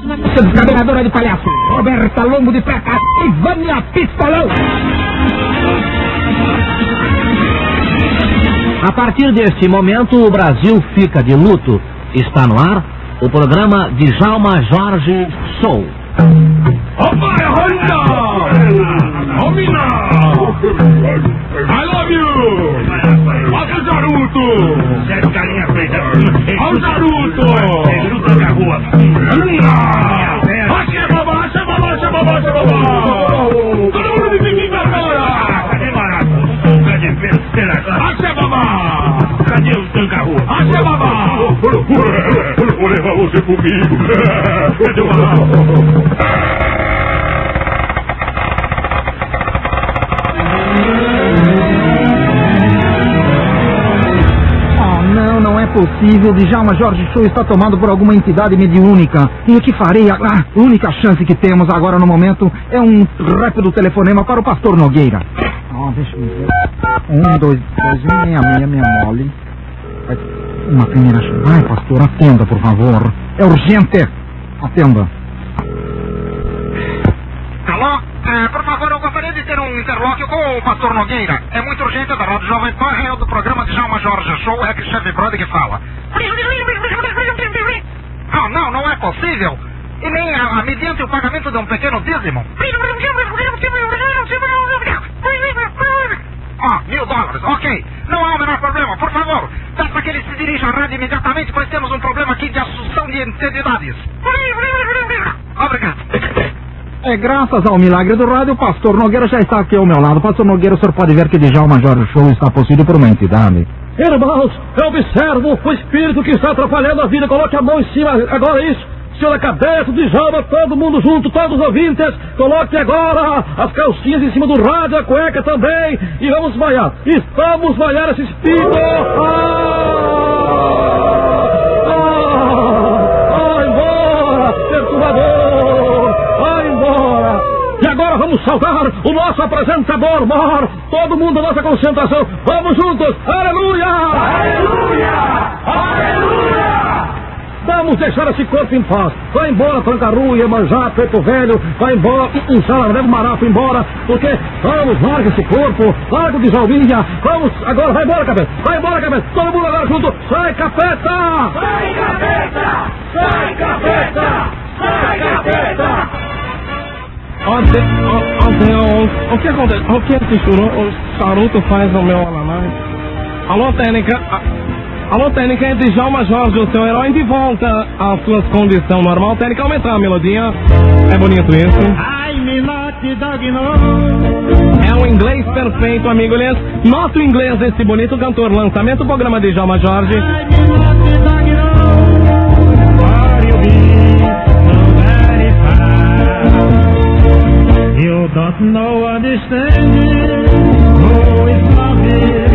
Seu descabeladora de palhaço, Roberta Longo de Peca e Vânia Pistolão. A partir deste momento, o Brasil fica de luto. Está no ar o programa Djalma Jorge Honda! Romina! I love you! Olha o pretas. Olha o garoto! Olha, você comigo. Possível. Djalma Jorge Show está tomado por alguma entidade mediúnica. E o que farei? A única chance que temos agora no momento é um rápido telefonema para o pastor Nogueira. Oh, deixa eu ver. Um, dois, dois, um, meia, meia, meia mole. Uma primeira chance. Vai, pastor, atenda, por favor. É urgente. Atenda. De ter um interlóquio com o pastor Nogueira. É muito urgente, da Rádio Jovem Pan, é do programa de Djalma Jorge Show, é que chefe Brother que fala. Ah, não, não é possível. E nem a, a mediante o pagamento de um pequeno dízimo. Ah, mil dólares, ok. Não há o menor problema, por favor. Peça que ele se dirija à rádio imediatamente, pois temos um problema aqui de assunção de entidades. É, graças ao milagre do rádio, o pastor Nogueira já está aqui ao meu lado. Pastor Nogueira, o senhor pode ver que Djalma Jorge Show está possuído por uma entidade. Irmãos, eu observo o espírito que está atrapalhando a vida. Coloque a mão em cima, agora isso. Senhor, a cabeça de Jalma, todo mundo junto, todos os ouvintes. Coloque agora as calcinhas em cima do rádio, a cueca também. E vamos vaiar. Estamos vaiar esse espírito. Ah! Saudar o nosso apresentador mor. Todo mundo, nossa concentração. Vamos juntos. Aleluia! Aleluia! Aleluia! Vamos deixar esse corpo em paz. Vai embora, Trancaru, Iemanjá, Preto Velho. Vai embora, leva o Marafa embora. Porque, vamos, larga esse corpo. Larga o Djalminha. Vamos, agora, vai embora, cabeça. Vai embora, cabeça. Todo mundo agora junto. Sai, capeta! Sai, capeta! Sai, capeta! Sai, capeta! Ontem, o- ontem, o, o que acontece? O que esse churu, o charuto faz no meu alamai? Alô, técnica. a- Alô, técnica, é Djalma Jorge, o seu herói, de volta às suas condições normal. Técnica, aumentar a melodia. É bonito isso. É um inglês perfeito, amigo. Aliás, Nota o inglês desse bonito cantor. Lançamento do programa de Djalma Jorge. understanding. Oh, it's lovely.